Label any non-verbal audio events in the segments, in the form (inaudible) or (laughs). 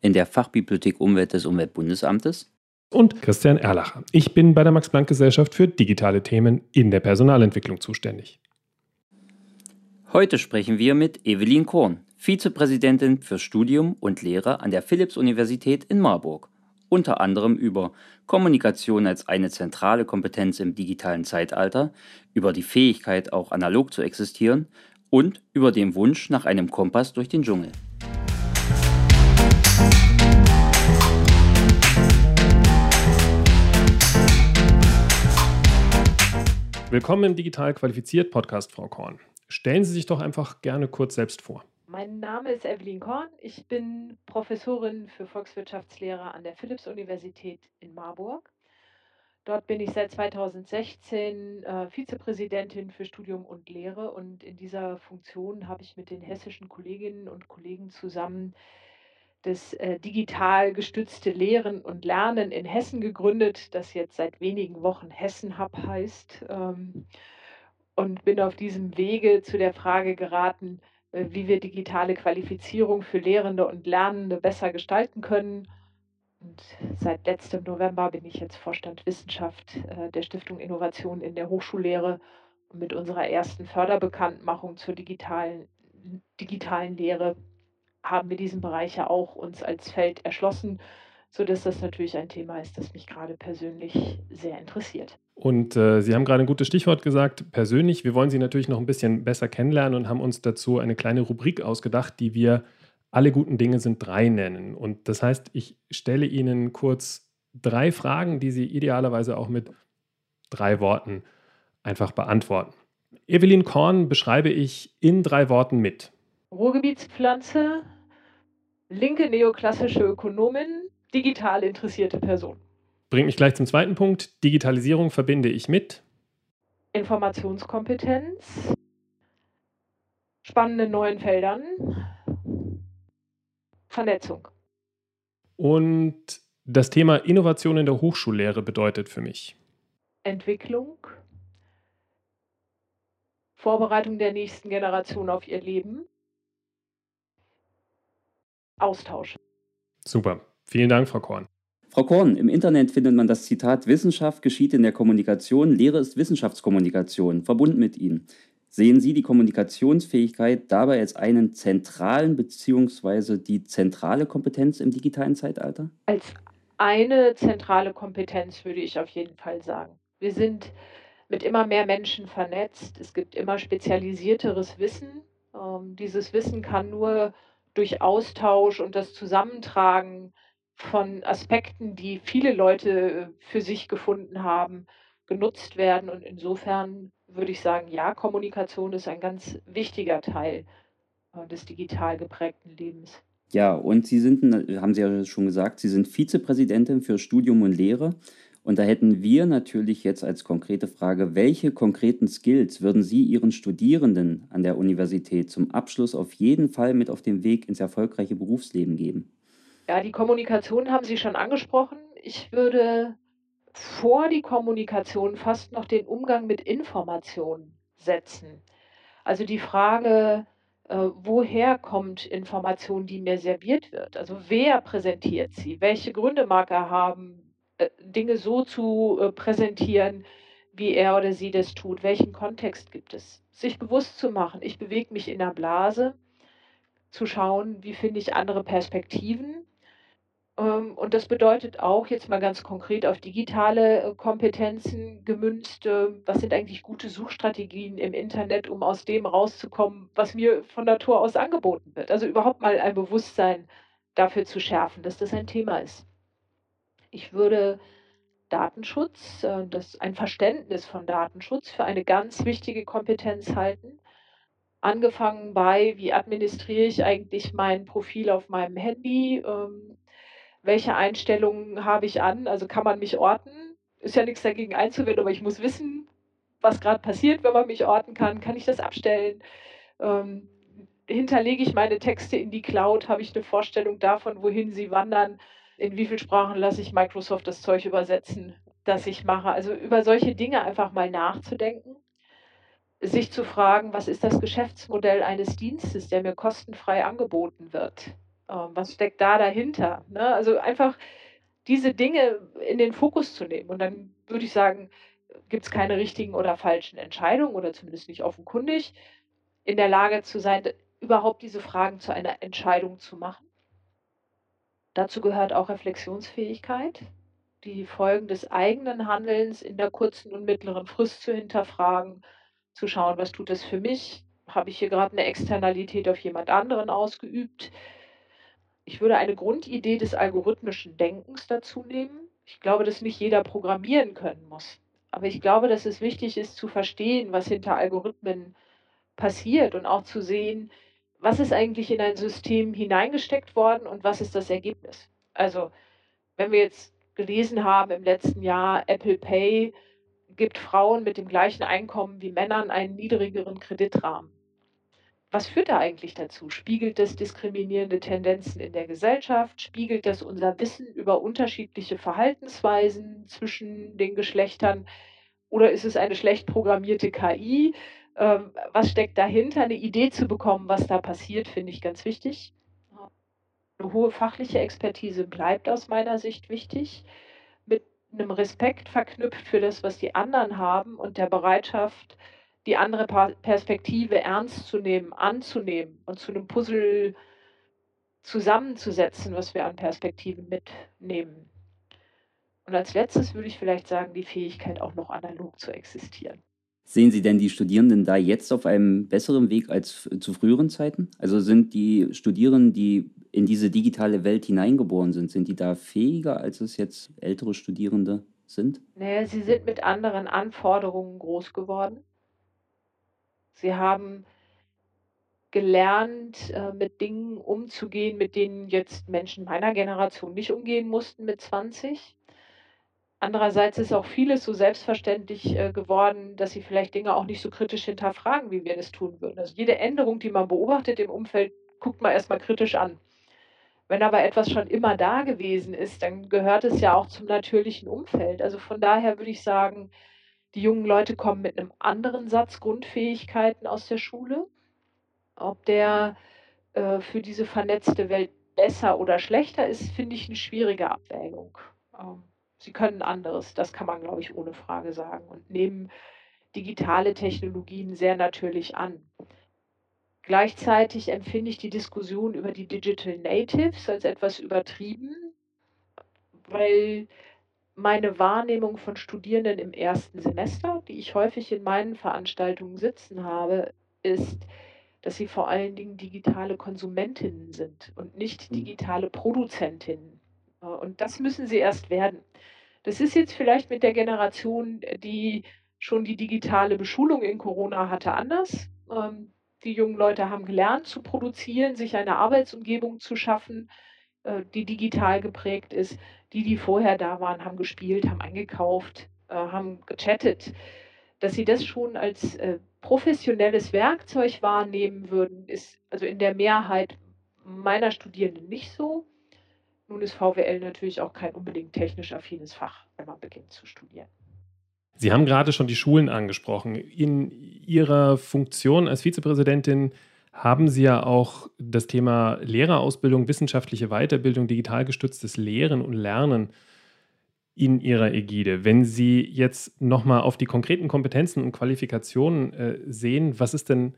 in der Fachbibliothek Umwelt des Umweltbundesamtes. Und Christian Erlacher. Ich bin bei der Max-Planck-Gesellschaft für digitale Themen in der Personalentwicklung zuständig. Heute sprechen wir mit Evelyn Korn, Vizepräsidentin für Studium und Lehre an der Philipps-Universität in Marburg. Unter anderem über Kommunikation als eine zentrale Kompetenz im digitalen Zeitalter, über die Fähigkeit, auch analog zu existieren und über den Wunsch nach einem Kompass durch den Dschungel. Willkommen im Digital Qualifiziert Podcast, Frau Korn. Stellen Sie sich doch einfach gerne kurz selbst vor. Mein Name ist Evelyn Korn. Ich bin Professorin für Volkswirtschaftslehre an der Philipps-Universität in Marburg. Dort bin ich seit 2016 äh, Vizepräsidentin für Studium und Lehre und in dieser Funktion habe ich mit den hessischen Kolleginnen und Kollegen zusammen das äh, digital gestützte Lehren und Lernen in Hessen gegründet, das jetzt seit wenigen Wochen Hessen Hub heißt. Ähm, und bin auf diesem Wege zu der Frage geraten, äh, wie wir digitale Qualifizierung für Lehrende und Lernende besser gestalten können. Und seit letztem November bin ich jetzt Vorstand Wissenschaft äh, der Stiftung Innovation in der Hochschullehre und mit unserer ersten Förderbekanntmachung zur digitalen, digitalen Lehre haben wir diesen Bereich ja auch uns als Feld erschlossen, sodass das natürlich ein Thema ist, das mich gerade persönlich sehr interessiert. Und äh, Sie haben gerade ein gutes Stichwort gesagt, persönlich. Wir wollen Sie natürlich noch ein bisschen besser kennenlernen und haben uns dazu eine kleine Rubrik ausgedacht, die wir alle guten Dinge sind drei nennen. Und das heißt, ich stelle Ihnen kurz drei Fragen, die Sie idealerweise auch mit drei Worten einfach beantworten. Evelyn Korn beschreibe ich in drei Worten mit. Ruhrgebietspflanze, linke neoklassische Ökonomin, digital interessierte Person. Bringt mich gleich zum zweiten Punkt. Digitalisierung verbinde ich mit Informationskompetenz, spannenden neuen Feldern, Vernetzung. Und das Thema Innovation in der Hochschullehre bedeutet für mich Entwicklung, Vorbereitung der nächsten Generation auf ihr Leben, Austausch. Super. Vielen Dank, Frau Korn. Frau Korn, im Internet findet man das Zitat Wissenschaft geschieht in der Kommunikation, Lehre ist Wissenschaftskommunikation, verbunden mit Ihnen. Sehen Sie die Kommunikationsfähigkeit dabei als einen zentralen bzw. die zentrale Kompetenz im digitalen Zeitalter? Als eine zentrale Kompetenz würde ich auf jeden Fall sagen. Wir sind mit immer mehr Menschen vernetzt. Es gibt immer spezialisierteres Wissen. Ähm, dieses Wissen kann nur durch Austausch und das Zusammentragen von Aspekten, die viele Leute für sich gefunden haben, genutzt werden. Und insofern würde ich sagen, ja, Kommunikation ist ein ganz wichtiger Teil äh, des digital geprägten Lebens. Ja, und Sie sind, haben Sie ja schon gesagt, Sie sind Vizepräsidentin für Studium und Lehre. Und da hätten wir natürlich jetzt als konkrete Frage, welche konkreten Skills würden Sie Ihren Studierenden an der Universität zum Abschluss auf jeden Fall mit auf den Weg ins erfolgreiche Berufsleben geben? Ja, die Kommunikation haben Sie schon angesprochen. Ich würde vor die Kommunikation fast noch den Umgang mit Informationen setzen. Also die Frage, äh, woher kommt Information, die mir serviert wird? Also wer präsentiert sie? Welche Gründe mag er haben, Dinge so zu äh, präsentieren, wie er oder sie das tut. Welchen Kontext gibt es? Sich bewusst zu machen, ich bewege mich in der Blase, zu schauen, wie finde ich andere Perspektiven. Ähm, und das bedeutet auch jetzt mal ganz konkret auf digitale äh, Kompetenzen gemünzt, was sind eigentlich gute Suchstrategien im Internet, um aus dem rauszukommen, was mir von Natur aus angeboten wird. Also überhaupt mal ein Bewusstsein dafür zu schärfen, dass das ein Thema ist. Ich würde Datenschutz, äh, das ein Verständnis von Datenschutz für eine ganz wichtige Kompetenz halten. Angefangen bei, wie administriere ich eigentlich mein Profil auf meinem Handy? Ähm, welche Einstellungen habe ich an? Also kann man mich orten? Ist ja nichts dagegen einzuwenden, aber ich muss wissen, was gerade passiert, wenn man mich orten kann. Kann ich das abstellen? Ähm, hinterlege ich meine Texte in die Cloud? Habe ich eine Vorstellung davon, wohin sie wandern? In wie vielen Sprachen lasse ich Microsoft das Zeug übersetzen, das ich mache? Also über solche Dinge einfach mal nachzudenken sich zu fragen, was ist das Geschäftsmodell eines Dienstes, der mir kostenfrei angeboten wird? Ähm, was steckt da dahinter? Ne? Also einfach diese Dinge in den Fokus zu nehmen. Und dann würde ich sagen, gibt es keine richtigen oder falschen Entscheidungen oder zumindest nicht offenkundig, in der Lage zu sein, überhaupt diese Fragen zu einer Entscheidung zu machen. Dazu gehört auch Reflexionsfähigkeit, die Folgen des eigenen Handelns in der kurzen und mittleren Frist zu hinterfragen zu schauen, was tut das für mich? Habe ich hier gerade eine Externalität auf jemand anderen ausgeübt? Ich würde eine Grundidee des algorithmischen Denkens dazu nehmen. Ich glaube, dass nicht jeder programmieren können muss. Aber ich glaube, dass es wichtig ist zu verstehen, was hinter Algorithmen passiert und auch zu sehen, was ist eigentlich in ein System hineingesteckt worden und was ist das Ergebnis. Also, wenn wir jetzt gelesen haben im letzten Jahr, Apple Pay gibt Frauen mit dem gleichen Einkommen wie Männern einen niedrigeren Kreditrahmen. Was führt da eigentlich dazu? Spiegelt das diskriminierende Tendenzen in der Gesellschaft? Spiegelt das unser Wissen über unterschiedliche Verhaltensweisen zwischen den Geschlechtern? Oder ist es eine schlecht programmierte KI? Ähm, was steckt dahinter? Eine Idee zu bekommen, was da passiert, finde ich ganz wichtig. Eine hohe fachliche Expertise bleibt aus meiner Sicht wichtig einem Respekt verknüpft für das, was die anderen haben und der Bereitschaft, die andere Perspektive ernst zu nehmen, anzunehmen und zu einem Puzzle zusammenzusetzen, was wir an Perspektiven mitnehmen. Und als letztes würde ich vielleicht sagen, die Fähigkeit auch noch analog zu existieren. Sehen Sie denn die Studierenden da jetzt auf einem besseren Weg als zu früheren Zeiten? Also sind die Studierenden, die in diese digitale Welt hineingeboren sind, sind die da fähiger, als es jetzt ältere Studierende sind? Naja, sie sind mit anderen Anforderungen groß geworden. Sie haben gelernt, äh, mit Dingen umzugehen, mit denen jetzt Menschen meiner Generation nicht umgehen mussten mit 20. Andererseits ist auch vieles so selbstverständlich äh, geworden, dass sie vielleicht Dinge auch nicht so kritisch hinterfragen, wie wir das tun würden. Also jede Änderung, die man beobachtet im Umfeld, guckt man erstmal kritisch an. Wenn aber etwas schon immer da gewesen ist, dann gehört es ja auch zum natürlichen Umfeld. Also von daher würde ich sagen, die jungen Leute kommen mit einem anderen Satz Grundfähigkeiten aus der Schule. Ob der äh, für diese vernetzte Welt besser oder schlechter ist, finde ich eine schwierige Abwägung. Ähm, sie können anderes, das kann man, glaube ich, ohne Frage sagen und nehmen digitale Technologien sehr natürlich an. Gleichzeitig empfinde ich die Diskussion über die Digital Natives als etwas übertrieben, weil meine Wahrnehmung von Studierenden im ersten Semester, die ich häufig in meinen Veranstaltungen sitzen habe, ist, dass sie vor allen Dingen digitale Konsumentinnen sind und nicht mhm. digitale Produzentinnen. Und das müssen sie erst werden. Das ist jetzt vielleicht mit der Generation, die schon die digitale Beschulung in Corona hatte, anders. Ähm, die jungen Leute haben gelernt zu produzieren, sich eine Arbeitsumgebung zu schaffen, äh, die digital geprägt ist. Die, die vorher da waren, haben gespielt, haben eingekauft, äh, haben gechattet. Dass sie das schon als äh, professionelles Werkzeug wahrnehmen würden, ist also in der Mehrheit meiner Studierenden nicht so. Nun ist VWL natürlich auch kein unbedingt technisch affines Fach, wenn man beginnt zu studieren. Sie haben gerade schon die Schulen angesprochen. In Ihrer Funktion als Vizepräsidentin haben Sie ja auch das Thema Lehrerausbildung, wissenschaftliche Weiterbildung, digital gestütztes Lehren und Lernen in Ihrer Ägide. Wenn Sie jetzt nochmal auf die konkreten Kompetenzen und Qualifikationen äh, sehen, was ist denn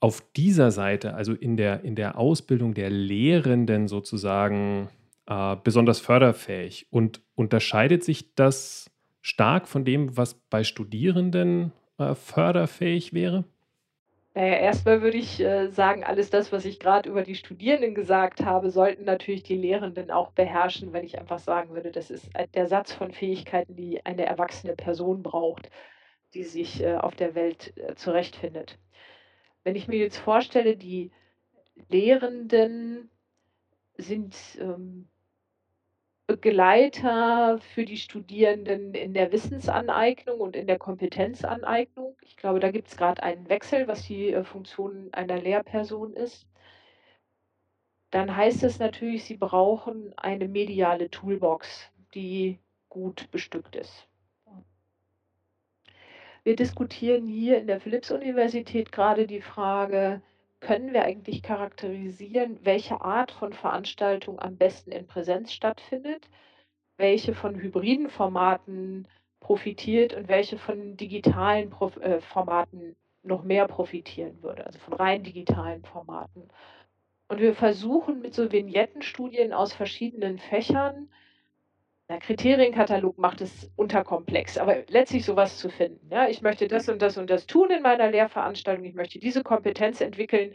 auf dieser Seite, also in der, in der Ausbildung der Lehrenden sozusagen, äh, besonders förderfähig? Und unterscheidet sich das stark von dem, was bei Studierenden äh, förderfähig wäre? Naja, erstmal würde ich äh, sagen, alles das, was ich gerade über die Studierenden gesagt habe, sollten natürlich die Lehrenden auch beherrschen, wenn ich einfach sagen würde, das ist der Satz von Fähigkeiten, die eine erwachsene Person braucht, die sich äh, auf der Welt äh, zurechtfindet. Wenn ich mir jetzt vorstelle, die Lehrenden sind ähm, Begleiter für die Studierenden in der Wissensaneignung und in der Kompetenzaneignung. Ich glaube, da gibt es gerade einen Wechsel, was die äh, Funktion einer Lehrperson ist. Dann heißt es natürlich, sie brauchen eine mediale Toolbox, die gut bestückt ist. Wir diskutieren hier in der Philipps-Universität gerade die Frage, können wir eigentlich charakterisieren, welche Art von Veranstaltung am besten in Präsenz stattfindet, welche von hybriden Formaten profitiert und welche von digitalen Prof äh, Formaten noch mehr profitieren würde, also von rein digitalen Formaten. Und wir versuchen mit so Vignettenstudien aus verschiedenen Fächern der Kriterienkatalog macht es unterkomplex, aber letztlich sowas zu finden. Ja, ich möchte das und das und das tun in meiner Lehrveranstaltung, ich möchte diese Kompetenz entwickeln.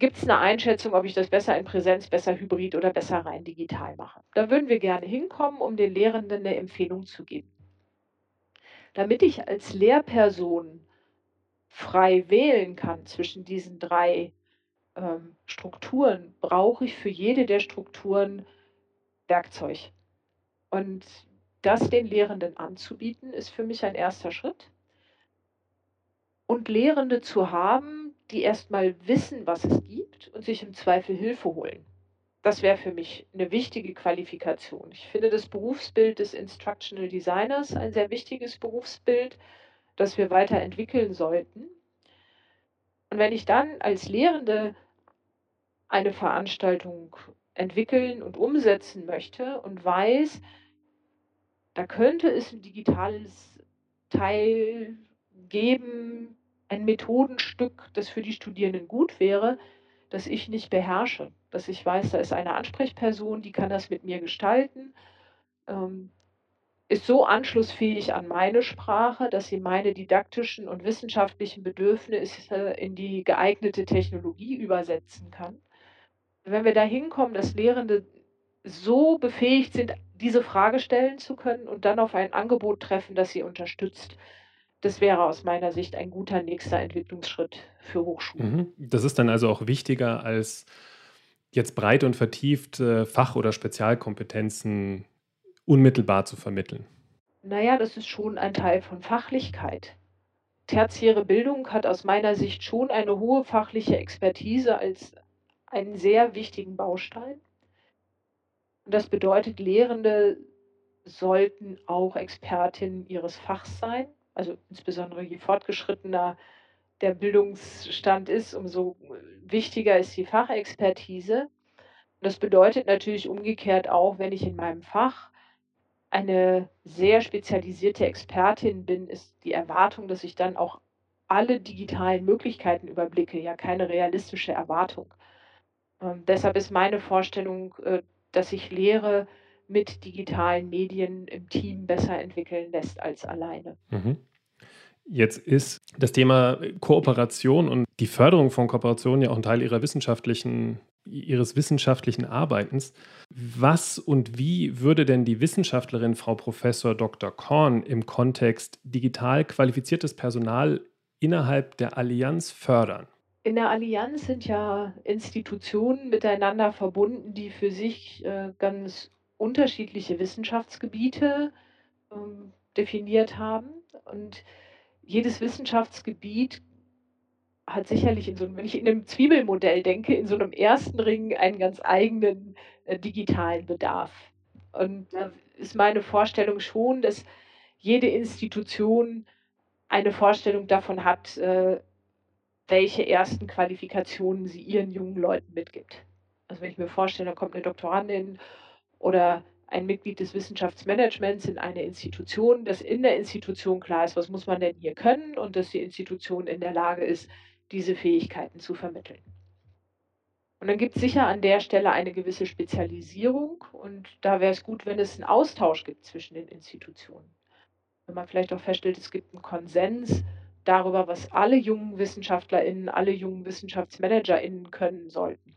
Gibt es eine Einschätzung, ob ich das besser in Präsenz, besser hybrid oder besser rein digital mache? Da würden wir gerne hinkommen, um den Lehrenden eine Empfehlung zu geben. Damit ich als Lehrperson frei wählen kann zwischen diesen drei ähm, Strukturen, brauche ich für jede der Strukturen Werkzeug. Und das den Lehrenden anzubieten, ist für mich ein erster Schritt. Und Lehrende zu haben, die erstmal wissen, was es gibt und sich im Zweifel Hilfe holen. Das wäre für mich eine wichtige Qualifikation. Ich finde das Berufsbild des Instructional Designers ein sehr wichtiges Berufsbild, das wir weiterentwickeln sollten. Und wenn ich dann als Lehrende eine Veranstaltung entwickeln und umsetzen möchte und weiß, da könnte es ein digitales Teil geben, ein Methodenstück, das für die Studierenden gut wäre, das ich nicht beherrsche. Dass ich weiß, da ist eine Ansprechperson, die kann das mit mir gestalten, ähm, ist so anschlussfähig an meine Sprache, dass sie meine didaktischen und wissenschaftlichen Bedürfnisse in die geeignete Technologie übersetzen kann wenn wir da hinkommen, dass Lehrende so befähigt sind, diese Frage stellen zu können und dann auf ein Angebot treffen, das sie unterstützt, das wäre aus meiner Sicht ein guter nächster Entwicklungsschritt für Hochschulen. Mhm. Das ist dann also auch wichtiger als jetzt breit und vertieft äh, Fach- oder Spezialkompetenzen unmittelbar zu vermitteln. Naja, das ist schon ein Teil von Fachlichkeit. Tertiäre Bildung hat aus meiner Sicht schon eine hohe fachliche Expertise als einen sehr wichtigen Baustein. Und das bedeutet, Lehrende sollten auch Expertinnen ihres Fachs sein. Also insbesondere je fortgeschrittener der Bildungsstand ist, umso wichtiger ist die Fachexpertise. Und das bedeutet natürlich umgekehrt auch, wenn ich in meinem Fach eine sehr spezialisierte Expertin bin, ist die Erwartung, dass ich dann auch alle digitalen Möglichkeiten überblicke, ja keine realistische Erwartung. Ähm, deshalb ist meine Vorstellung, äh, dass sich Lehre mit digitalen Medien im Team besser entwickeln lässt als alleine. Mhm. Jetzt ist das Thema Kooperation und die Förderung von Kooperation ja auch ein Teil ihrer wissenschaftlichen, ihres wissenschaftlichen Arbeitens. Was und wie würde denn die Wissenschaftlerin Frau Professor Dr. Korn im Kontext digital qualifiziertes Personal innerhalb der Allianz fördern? In der Allianz sind ja Institutionen miteinander verbunden, die für sich äh, ganz unterschiedliche Wissenschaftsgebiete ähm, definiert haben. Und jedes Wissenschaftsgebiet hat sicherlich in so einem, wenn ich in einem Zwiebelmodell denke, in so einem ersten Ring einen ganz eigenen äh, digitalen Bedarf. Und da ist meine Vorstellung schon, dass jede Institution eine Vorstellung davon hat, äh, welche ersten Qualifikationen sie ihren jungen Leuten mitgibt. Also wenn ich mir vorstelle, da kommt eine Doktorandin oder ein Mitglied des Wissenschaftsmanagements in eine Institution, dass in der Institution klar ist, was muss man denn hier können und dass die Institution in der Lage ist, diese Fähigkeiten zu vermitteln. Und dann gibt es sicher an der Stelle eine gewisse Spezialisierung und da wäre es gut, wenn es einen Austausch gibt zwischen den Institutionen. Wenn man vielleicht auch feststellt, es gibt einen Konsens, darüber, was alle jungen WissenschaftlerInnen, alle jungen WissenschaftsmanagerInnen können sollten.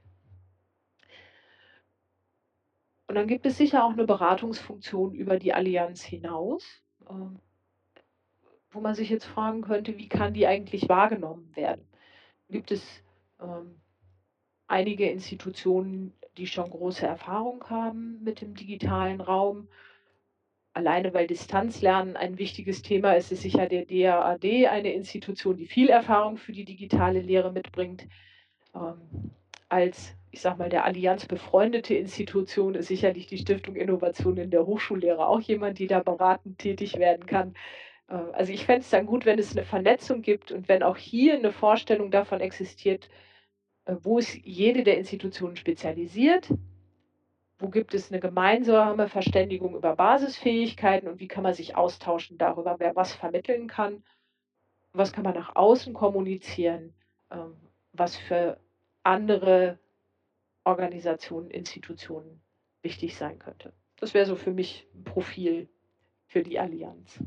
Und dann gibt es sicher auch eine Beratungsfunktion über die Allianz hinaus, ähm, wo man sich jetzt fragen könnte, wie kann die eigentlich wahrgenommen werden? Gibt es ähm, einige Institutionen, die schon große Erfahrung haben mit dem digitalen Raum. Alleine weil Distanzlernen ein wichtiges Thema ist, ist sicher der DAAD eine Institution, die viel Erfahrung für die digitale Lehre mitbringt. Ähm, als, ich sage mal, der Allianz befreundete Institution ist sicherlich die Stiftung Innovation in der Hochschullehre auch jemand, die da beratend tätig werden kann. Äh, also ich fände es dann gut, wenn es eine Vernetzung gibt und wenn auch hier eine Vorstellung davon existiert, äh, wo ist jede der Institutionen spezialisiert, wo gibt es eine gemeinsame Verständigung über Basisfähigkeiten und wie kann man sich austauschen darüber, wer was vermitteln kann, was kann man nach außen kommunizieren, ähm, was für andere Organisationen, Institutionen wichtig sein könnte. Das wäre so für mich ein Profil für die Allianz.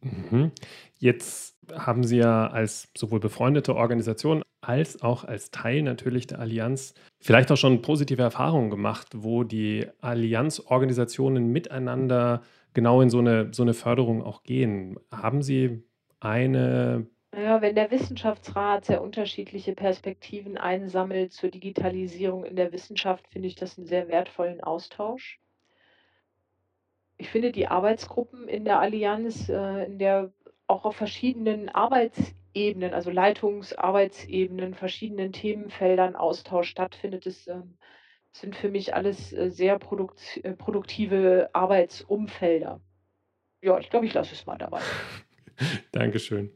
Mhm. Jetzt haben Sie ja als sowohl befreundete Organisation als auch als Teil natürlich der Allianz vielleicht auch schon positive Erfahrungen gemacht, wo die Allianzorganisationen miteinander genau in so eine, so eine Förderung auch gehen. Haben Sie eine ja, wenn der Wissenschaftsrat sehr unterschiedliche Perspektiven einsammelt zur Digitalisierung in der Wissenschaft, finde ich das einen sehr wertvollen Austausch. Ich finde die Arbeitsgruppen in der Allianz, äh, in der auch auf verschiedenen Arbeitsebenen, also Leitungsarbeitsebenen, verschiedenen Themenfeldern Austausch stattfindet, das ähm, sind für mich alles äh, sehr produkt äh, produktive Arbeitsumfelder. Ja, ich glaube, ich lasse es mal dabei. (laughs) Dankeschön.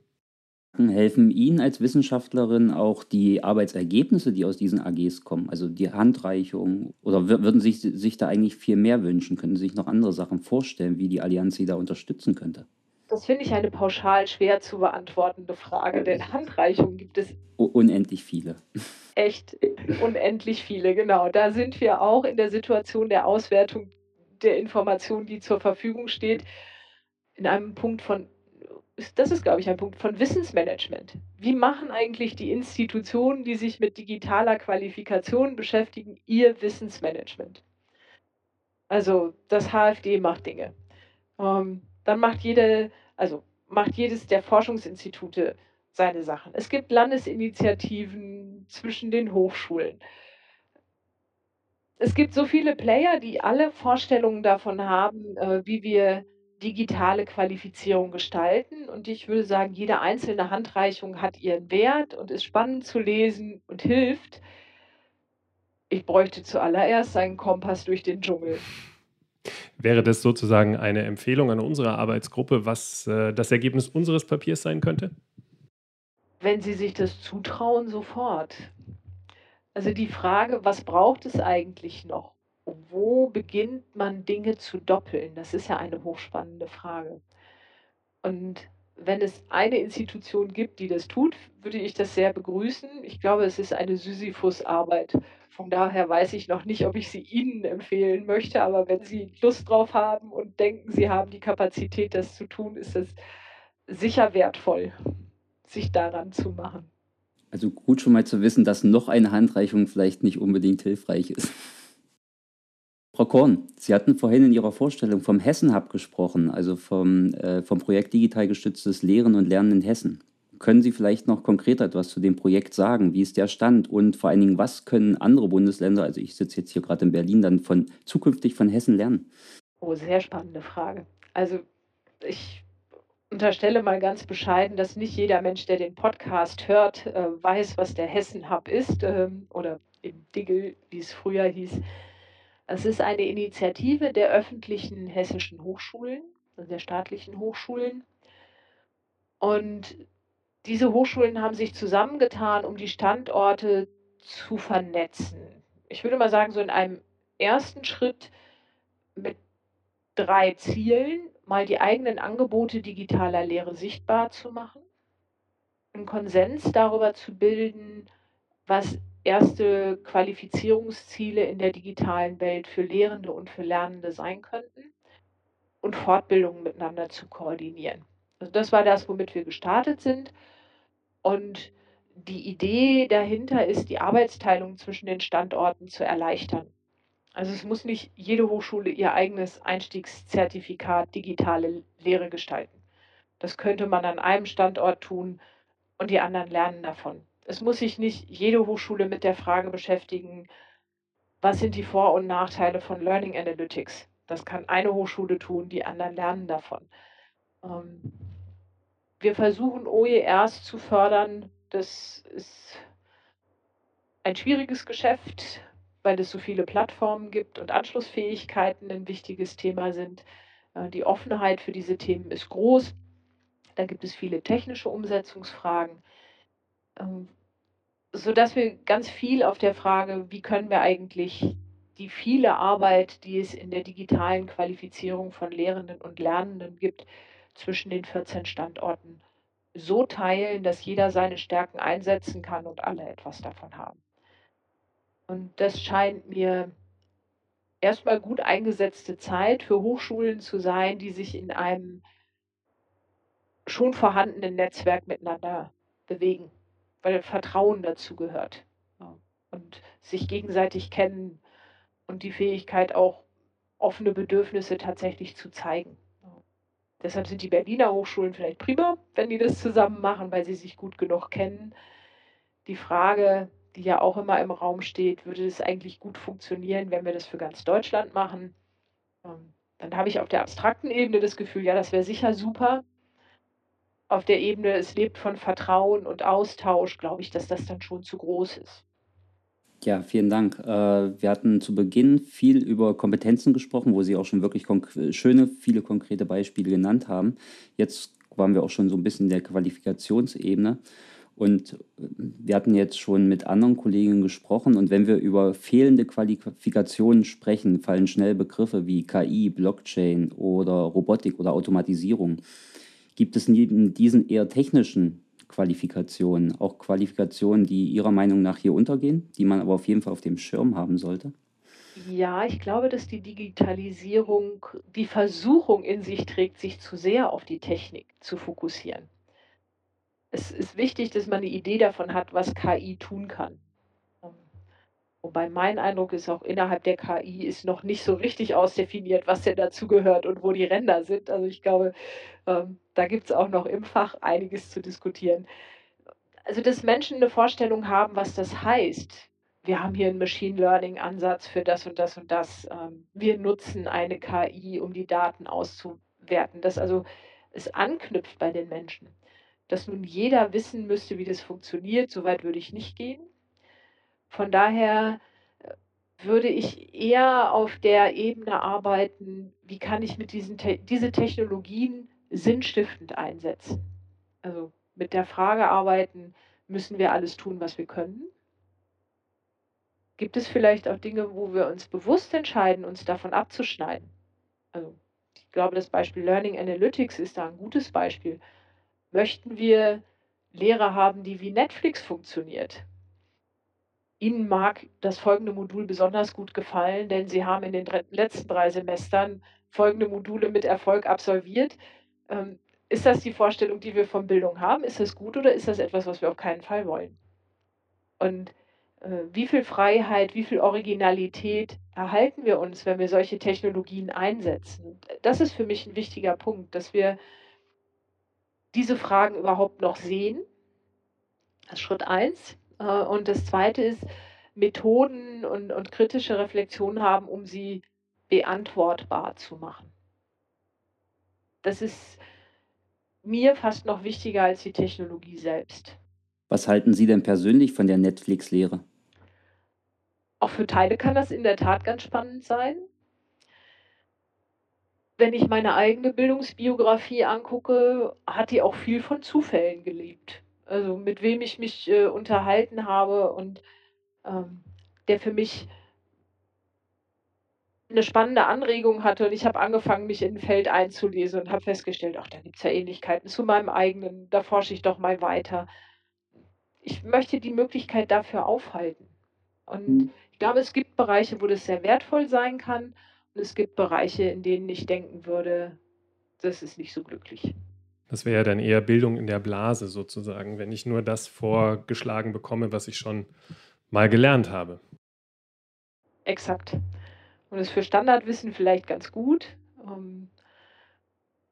Helfen Ihnen als Wissenschaftlerin auch die Arbeitsergebnisse, die aus diesen AGs kommen, also die Handreichung? Oder würden Sie sich, sich da eigentlich viel mehr wünschen? Könnten Sie sich noch andere Sachen vorstellen, wie die Allianz Sie da unterstützen könnte? Das finde ich eine pauschal schwer zu beantwortende Frage, denn (laughs) Handreichungen gibt es unendlich viele. Echt unendlich viele, genau. Da sind wir auch in der Situation der Auswertung der Informationen, die zur Verfügung steht, in einem Punkt von das ist, glaube ich, ein Punkt von Wissensmanagement. Wie machen eigentlich die Institutionen, die sich mit digitaler Qualifikation beschäftigen, ihr Wissensmanagement? Also das HFD macht Dinge. Ähm, dann macht jede, also macht jedes der Forschungsinstitute seine Sachen. Es gibt Landesinitiativen zwischen den Hochschulen. Es gibt so viele Player, die alle Vorstellungen davon haben, äh, wie wir digitale Qualifizierung gestalten. Und ich würde sagen, jede einzelne Handreichung hat ihren Wert und ist spannend zu lesen und hilft. Ich bräuchte zuallererst einen Kompass durch den Dschungel. Wäre das sozusagen eine Empfehlung an unsere Arbeitsgruppe, was äh, das Ergebnis unseres Papiers sein könnte? Wenn Sie sich das zutrauen, sofort. Also die Frage, was braucht es eigentlich noch? wo beginnt man Dinge zu doppeln? Das ist ja eine hochspannende Frage. Und wenn es eine Institution gibt, die das tut, würde ich das sehr begrüßen. Ich glaube, es ist eine Sisyphus-Arbeit. Von daher weiß ich noch nicht, ob ich sie Ihnen empfehlen möchte, aber wenn Sie Lust drauf haben und denken, Sie haben die Kapazität, das zu tun, ist es sicher wertvoll, sich daran zu machen. Also gut schon mal zu wissen, dass noch eine Handreichung vielleicht nicht unbedingt hilfreich ist. Frau Korn, Sie hatten vorhin in Ihrer Vorstellung vom Hessen-Hub gesprochen, also vom, äh, vom Projekt Digital gestütztes Lehren und Lernen in Hessen. Können Sie vielleicht noch konkreter etwas zu dem Projekt sagen? Wie ist der Stand? Und vor allen Dingen, was können andere Bundesländer, also ich sitze jetzt hier gerade in Berlin, dann von zukünftig von Hessen lernen? Oh, sehr spannende Frage. Also ich unterstelle mal ganz bescheiden, dass nicht jeder Mensch, der den Podcast hört, äh, weiß, was der Hessen-Hub ist äh, oder im Digel, wie es früher hieß. Es ist eine Initiative der öffentlichen hessischen Hochschulen, also der staatlichen Hochschulen. Und diese Hochschulen haben sich zusammengetan, um die Standorte zu vernetzen. Ich würde mal sagen, so in einem ersten Schritt mit drei Zielen, mal die eigenen Angebote digitaler Lehre sichtbar zu machen, einen Konsens darüber zu bilden, was erste Qualifizierungsziele in der digitalen Welt für Lehrende und für Lernende sein könnten und Fortbildungen miteinander zu koordinieren. Also das war das, womit wir gestartet sind. Und die Idee dahinter ist, die Arbeitsteilung zwischen den Standorten zu erleichtern. Also es muss nicht jede Hochschule ihr eigenes Einstiegszertifikat digitale Lehre gestalten. Das könnte man an einem Standort tun und die anderen lernen davon es muss sich nicht jede Hochschule mit der Frage beschäftigen, was sind die Vor- und Nachteile von Learning Analytics? Das kann eine Hochschule tun, die anderen lernen davon. Ähm, wir versuchen OERs zu fördern. Das ist ein schwieriges Geschäft, weil es so viele Plattformen gibt und Anschlussfähigkeiten ein wichtiges Thema sind. Äh, die Offenheit für diese Themen ist groß. Da gibt es viele technische Umsetzungsfragen, ähm, sodass wir ganz viel auf der Frage, wie können wir eigentlich die viele Arbeit, die es in der digitalen Qualifizierung von Lehrenden und Lernenden gibt, zwischen den 14 Standorten so teilen, dass jeder seine Stärken einsetzen kann und alle etwas davon haben. Und das scheint mir erstmal gut eingesetzte Zeit für Hochschulen zu sein, die sich in einem schon vorhandenen Netzwerk miteinander bewegen, weil Vertrauen dazu gehört und sich gegenseitig kennen und die Fähigkeit auch offene Bedürfnisse tatsächlich zu zeigen. Deshalb sind die Berliner Hochschulen vielleicht prima, wenn die das zusammen machen, weil sie sich gut genug kennen. Die Frage, die ja auch immer im Raum steht, würde es eigentlich gut funktionieren, wenn wir das für ganz Deutschland machen? Ähm, dann habe ich auf der abstrakten Ebene das Gefühl, ja, das wäre sicher super. Auf der Ebene, es lebt von Vertrauen und Austausch, glaube ich, dass das dann schon zu groß ist. Ja, vielen Dank. Äh, wir hatten zu Beginn viel über Kompetenzen gesprochen, wo Sie auch schon wirklich schöne, viele konkrete Beispiele genannt haben. Jetzt waren wir auch schon so ein bisschen in der Qualifikationsebene. Und äh, wir hatten jetzt schon mit anderen Kollegen gesprochen. Und wenn wir über fehlende Qualifikationen sprechen, fallen schnell Begriffe wie KI, Blockchain oder Robotik oder Automatisierung. Gibt es neben diesen eher technischen Qualifikationen, auch Qualifikationen, die Ihrer Meinung nach hier untergehen, die man aber auf jeden Fall auf dem Schirm haben sollte? Ja, ich glaube, dass die Digitalisierung die Versuchung in sich trägt, sich zu sehr auf die Technik zu fokussieren. Es ist wichtig, dass man eine Idee davon hat, was KI tun kann. Wobei mein Eindruck ist, auch innerhalb der KI ist noch nicht so richtig ausdefiniert, was denn dazugehört und wo die Ränder sind. Also ich glaube, ähm, da gibt es auch noch im Fach einiges zu diskutieren. Also, dass Menschen eine Vorstellung haben, was das heißt. Wir haben hier einen Machine Learning-Ansatz für das und das und das. Ähm, wir nutzen eine KI, um die Daten auszuwerten. Dass also es anknüpft bei den Menschen. Dass nun jeder wissen müsste, wie das funktioniert, soweit würde ich nicht gehen. Von daher äh, würde ich eher auf der Ebene arbeiten, wie kann ich mit diesen Te diese Technologien sinnstiftend einsetzen. Also mit der Frage arbeiten, müssen wir alles tun, was wir können? Gibt es vielleicht auch Dinge, wo wir uns bewusst entscheiden, uns davon abzuschneiden? Also ich glaube, das Beispiel Learning Analytics ist da ein gutes Beispiel. Möchten wir Lehrer haben, die wie Netflix funktioniert? Ihnen mag das folgende Modul besonders gut gefallen, denn Sie haben in den letzten drei Semestern folgende Module mit Erfolg absolviert. Ähm, ist das die Vorstellung, die wir von Bildung haben? Ist das gut oder ist das etwas, was wir auf keinen Fall wollen? Und äh, wie viel Freiheit, wie viel Originalität erhalten wir uns, wenn wir solche Technologien einsetzen? Das ist für mich ein wichtiger Punkt, dass wir diese Fragen überhaupt noch sehen. Das ist Schritt 1 und das zweite ist, Methoden und, und kritische Reflexion haben, um sie beantwortbar zu machen. Das ist mir fast noch wichtiger als die Technologie selbst. Was halten Sie denn persönlich von der Netflix-Lehre? Auch für Teile kann das in der Tat ganz spannend sein. Wenn ich meine eigene Bildungsbiografie angucke, hat die auch viel von Zufällen gelebt. Also mit wem ich mich äh, unterhalten habe und ähm, der für mich eine spannende Anregung hatte und ich habe angefangen, mich in ein Feld einzulesen und habe festgestellt, ach, da gibt es ja Ähnlichkeiten zu meinem eigenen, da forsche ich doch mal weiter. Ich möchte die Möglichkeit dafür aufhalten. Und mhm. ich glaube, es gibt Bereiche, wo das sehr wertvoll sein kann und es gibt Bereiche, in denen ich denken würde, das ist nicht so glücklich. Das wäre ja dann eher Bildung in der Blase sozusagen, wenn ich nur das vorgeschlagen bekomme, was ich schon mal gelernt habe. Exakt und ist für Standardwissen vielleicht ganz gut ähm,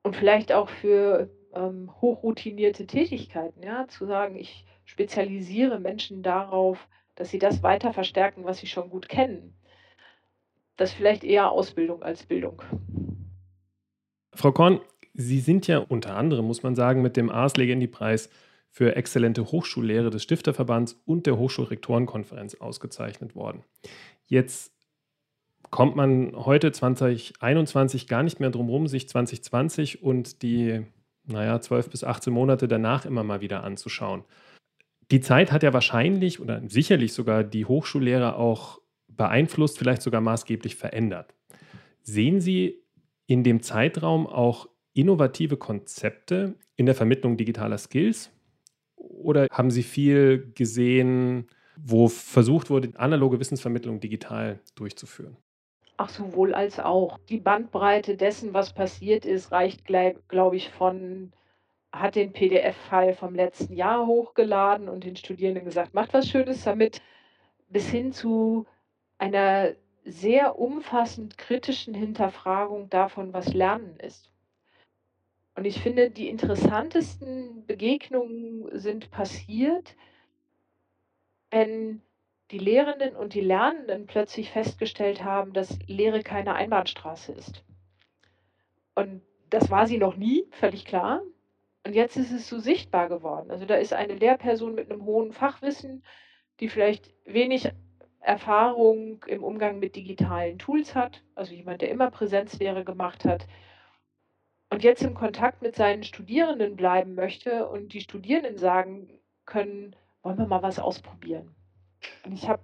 und vielleicht auch für ähm, hochroutinierte Tätigkeiten, ja, zu sagen, ich spezialisiere Menschen darauf, dass sie das weiter verstärken, was sie schon gut kennen. Das ist vielleicht eher Ausbildung als Bildung. Frau Korn, Sie sind ja unter anderem, muss man sagen, mit dem Ars Legendi-Preis für exzellente Hochschullehre des Stifterverbands und der Hochschulrektorenkonferenz ausgezeichnet worden. Jetzt kommt man heute 2021 gar nicht mehr drum herum, sich 2020 und die, naja, 12 bis 18 Monate danach immer mal wieder anzuschauen. Die Zeit hat ja wahrscheinlich oder sicherlich sogar die Hochschullehre auch beeinflusst, vielleicht sogar maßgeblich verändert. Sehen Sie in dem Zeitraum auch innovative Konzepte in der Vermittlung digitaler Skills? Oder haben Sie viel gesehen, wo versucht wurde, analoge Wissensvermittlung digital durchzuführen? Ach, sowohl als auch. Die Bandbreite dessen, was passiert ist, reicht, glaube ich, von hat den PDF-File vom letzten Jahr hochgeladen und den Studierenden gesagt, macht was Schönes damit, bis hin zu einer sehr umfassend kritischen Hinterfragung davon, was Lernen ist. Und ich finde, die interessantesten Begegnungen sind passiert, wenn die Lehrenden und die Lernenden plötzlich festgestellt haben, dass Lehre keine Einbahnstraße ist. Und das war sie noch nie, völlig klar. Und jetzt ist es so sichtbar geworden. Also da ist eine Lehrperson mit einem hohen Fachwissen, die vielleicht wenig Erfahrung im Umgang mit digitalen Tools hat, also jemand, der immer Präsenzlehre gemacht hat und jetzt im Kontakt mit seinen Studierenden bleiben möchte und die Studierenden sagen können, wollen wir mal was ausprobieren. Und ich habe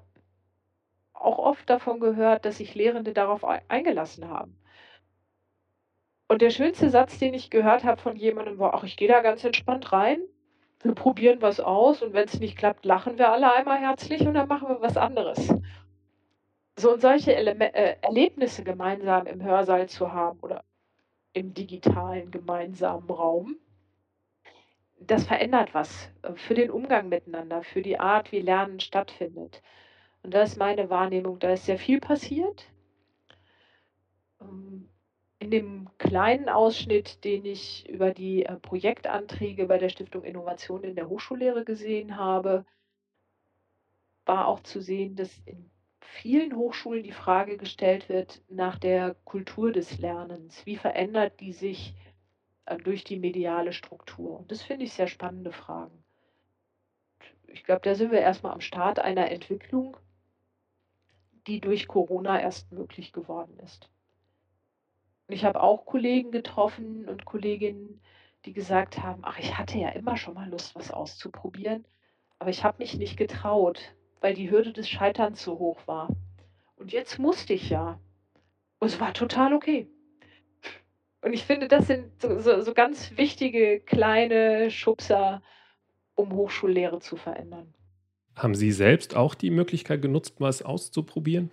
auch oft davon gehört, dass sich Lehrende darauf eingelassen haben. Und der schönste Satz, den ich gehört habe von jemandem, war, ach, ich gehe da ganz entspannt rein, wir probieren was aus und wenn es nicht klappt, lachen wir alle einmal herzlich und dann machen wir was anderes. So und solche Ele äh, Erlebnisse gemeinsam im Hörsaal zu haben oder im digitalen gemeinsamen Raum, das verändert was äh, für den Umgang miteinander, für die Art, wie Lernen stattfindet. Und da ist meine Wahrnehmung, da ist sehr viel passiert. Ähm, in dem kleinen Ausschnitt, den ich über die äh, Projektanträge bei der Stiftung Innovation in der Hochschullehre gesehen habe, war auch zu sehen, dass in vielen Hochschulen die Frage gestellt wird nach der Kultur des Lernens. Wie verändert die sich äh, durch die mediale Struktur? Und das finde ich sehr spannende Fragen. Ich glaube, da sind wir erstmal am Start einer Entwicklung, die durch Corona erst möglich geworden ist. Ich habe auch Kollegen getroffen und Kolleginnen, die gesagt haben, ach, ich hatte ja immer schon mal Lust, was auszuprobieren, aber ich habe mich nicht getraut, weil die Hürde des Scheiterns so hoch war. Und jetzt musste ich ja. Und es war total okay. Und ich finde, das sind so, so, so ganz wichtige kleine Schubser, um Hochschullehre zu verändern. Haben Sie selbst auch die Möglichkeit genutzt, was auszuprobieren?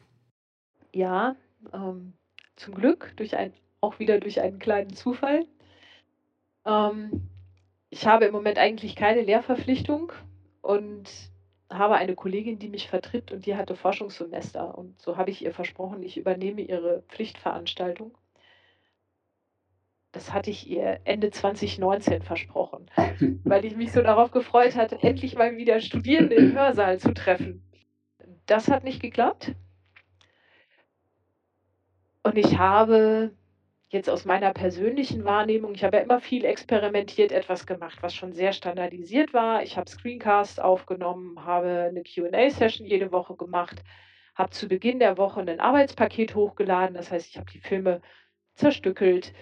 Ja, ähm, zum Glück durch ein auch wieder durch einen kleinen Zufall. Ähm, ich habe im Moment eigentlich keine Lehrverpflichtung und habe eine Kollegin, die mich vertritt und die hatte Forschungssemester. Und so habe ich ihr versprochen, ich übernehme ihre Pflichtveranstaltung. Das hatte ich ihr Ende 2019 versprochen, (laughs) weil ich mich so darauf gefreut hatte, endlich mal wieder Studierende im Hörsaal zu treffen. Das hat nicht geklappt. Und ich habe jetzt aus meiner persönlichen Wahrnehmung, ich habe ja immer viel experimentiert, etwas gemacht, was schon sehr standardisiert war. Ich habe Screencasts aufgenommen, habe eine QA-Session jede Woche gemacht, habe zu Beginn der Woche ein Arbeitspaket hochgeladen. Das heißt, ich habe die Filme zerstückelt,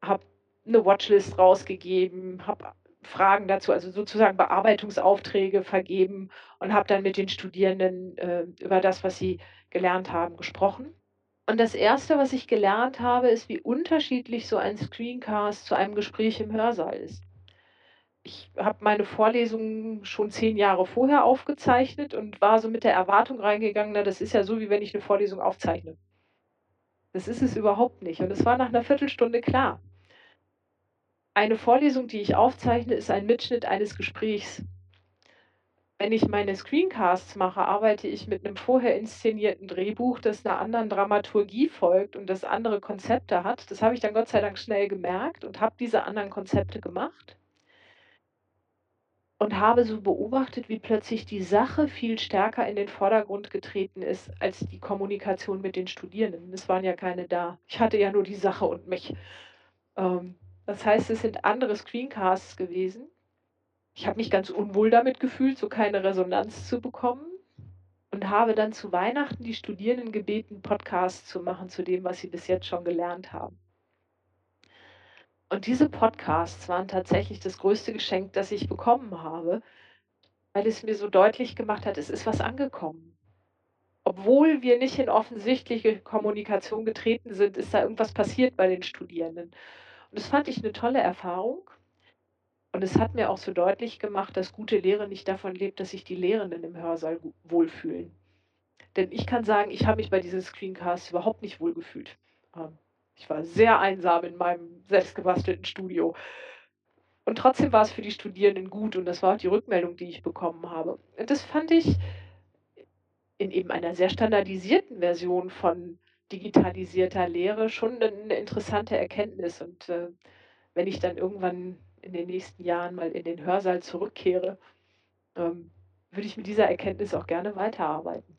habe eine Watchlist rausgegeben, habe Fragen dazu, also sozusagen Bearbeitungsaufträge vergeben und habe dann mit den Studierenden äh, über das, was sie gelernt haben, gesprochen. Und das Erste, was ich gelernt habe, ist, wie unterschiedlich so ein Screencast zu einem Gespräch im Hörsaal ist. Ich habe meine Vorlesungen schon zehn Jahre vorher aufgezeichnet und war so mit der Erwartung reingegangen, na, das ist ja so, wie wenn ich eine Vorlesung aufzeichne. Das ist es überhaupt nicht. Und es war nach einer Viertelstunde klar. Eine Vorlesung, die ich aufzeichne, ist ein Mitschnitt eines Gesprächs. Wenn ich meine Screencasts mache, arbeite ich mit einem vorher inszenierten Drehbuch, das einer anderen Dramaturgie folgt und das andere Konzepte hat. Das habe ich dann Gott sei Dank schnell gemerkt und habe diese anderen Konzepte gemacht. und habe so beobachtet, wie plötzlich die Sache viel stärker in den Vordergrund getreten ist als die Kommunikation mit den Studierenden. Es waren ja keine da. Ich hatte ja nur die Sache und mich. Ähm, das heißt, es sind andere Screencasts gewesen. Ich habe mich ganz unwohl damit gefühlt, so keine Resonanz zu bekommen und habe dann zu Weihnachten die Studierenden gebeten, Podcasts zu machen zu dem, was sie bis jetzt schon gelernt haben. Und diese Podcasts waren tatsächlich das größte Geschenk, das ich bekommen habe, weil es mir so deutlich gemacht hat, es ist was angekommen. Obwohl wir nicht in offensichtliche Kommunikation getreten sind, ist da irgendwas passiert bei den Studierenden. Und das fand ich eine tolle Erfahrung. Und es hat mir auch so deutlich gemacht, dass gute Lehre nicht davon lebt, dass sich die Lehrenden im Hörsaal wohlfühlen. Denn ich kann sagen, ich habe mich bei diesen Screencasts überhaupt nicht wohlgefühlt. Ähm, ich war sehr einsam in meinem selbstgebastelten Studio. Und trotzdem war es für die Studierenden gut und das war auch die Rückmeldung, die ich bekommen habe. Und das fand ich in eben einer sehr standardisierten Version von digitalisierter Lehre schon eine interessante Erkenntnis. Und äh, wenn ich dann irgendwann in den nächsten Jahren mal in den Hörsaal zurückkehre, ähm, würde ich mit dieser Erkenntnis auch gerne weiterarbeiten.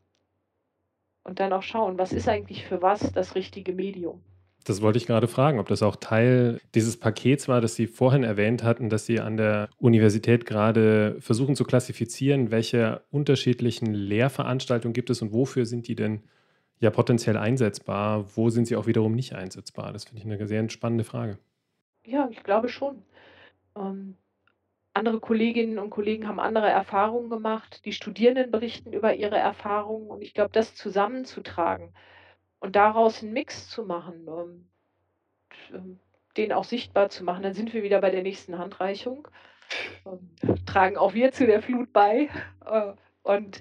Und dann auch schauen, was ist eigentlich für was das richtige Medium. Das wollte ich gerade fragen, ob das auch Teil dieses Pakets war, das Sie vorhin erwähnt hatten, dass Sie an der Universität gerade versuchen zu klassifizieren, welche unterschiedlichen Lehrveranstaltungen gibt es und wofür sind die denn ja potenziell einsetzbar, wo sind sie auch wiederum nicht einsetzbar? Das finde ich eine sehr spannende Frage. Ja, ich glaube schon. Ähm, andere Kolleginnen und Kollegen haben andere Erfahrungen gemacht. Die Studierenden berichten über ihre Erfahrungen und ich glaube, das zusammenzutragen und daraus einen Mix zu machen, ähm, ähm, den auch sichtbar zu machen, dann sind wir wieder bei der nächsten Handreichung. Ähm, tragen auch wir zu der Flut bei äh, und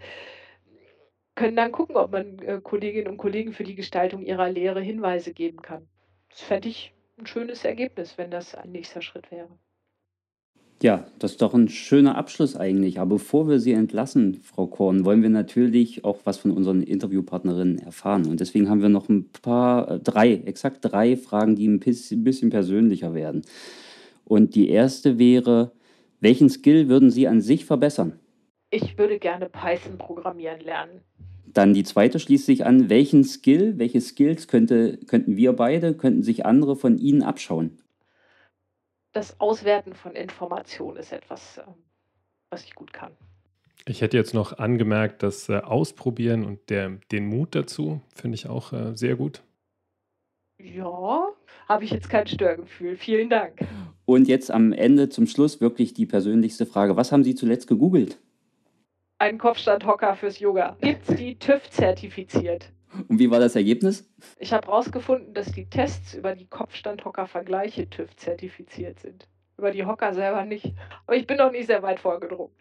können dann gucken, ob man äh, Kolleginnen und Kollegen für die Gestaltung ihrer Lehre Hinweise geben kann. Das fände ich ein schönes Ergebnis, wenn das ein nächster Schritt wäre. Ja, das ist doch ein schöner Abschluss eigentlich. Aber bevor wir Sie entlassen, Frau Korn, wollen wir natürlich auch was von unseren Interviewpartnerinnen erfahren. Und deswegen haben wir noch ein paar, äh, drei, exakt drei Fragen, die ein bisschen persönlicher werden. Und die erste wäre, welchen Skill würden Sie an sich verbessern? Ich würde gerne Python programmieren lernen. Dann die zweite schließt sich an, welchen Skill, welche Skills könnte, könnten wir beide, könnten sich andere von Ihnen abschauen? Das Auswerten von Informationen ist etwas, ähm, was ich gut kann. Ich hätte jetzt noch angemerkt, das äh, Ausprobieren und der, den Mut dazu finde ich auch äh, sehr gut. Ja, habe ich jetzt kein Störgefühl. Vielen Dank. Und jetzt am Ende zum Schluss wirklich die persönlichste Frage. Was haben Sie zuletzt gegoogelt? Ein Kopfstandhocker fürs Yoga. Gibt es die TÜV zertifiziert? Und wie war das Ergebnis? Ich habe herausgefunden, dass die Tests über die Kopfstandhocker-Vergleiche TÜV zertifiziert sind. Über die Hocker selber nicht. Aber ich bin noch nicht sehr weit vorgedrungen.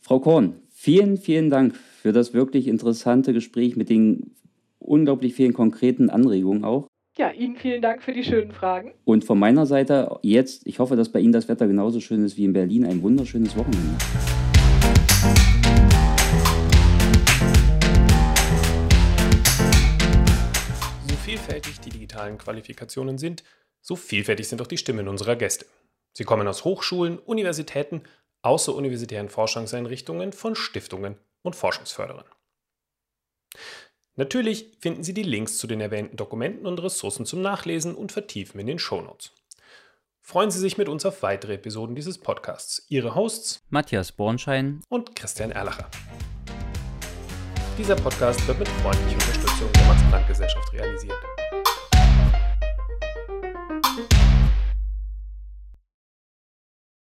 Frau Korn, vielen, vielen Dank für das wirklich interessante Gespräch mit den unglaublich vielen konkreten Anregungen auch. Ja, Ihnen vielen Dank für die schönen Fragen. Und von meiner Seite jetzt, ich hoffe, dass bei Ihnen das Wetter genauso schön ist wie in Berlin, ein wunderschönes Wochenende. Vielfältig die digitalen Qualifikationen sind, so vielfältig sind auch die Stimmen unserer Gäste. Sie kommen aus Hochschulen, Universitäten, außeruniversitären Forschungseinrichtungen, von Stiftungen und Forschungsförderern. Natürlich finden Sie die Links zu den erwähnten Dokumenten und Ressourcen zum Nachlesen und Vertiefen in den Shownotes. Freuen Sie sich mit uns auf weitere Episoden dieses Podcasts. Ihre Hosts Matthias Bornschein und Christian Erlacher. Dieser Podcast wird mit freundlicher Unterstützung der Max-Planck-Gesellschaft realisiert.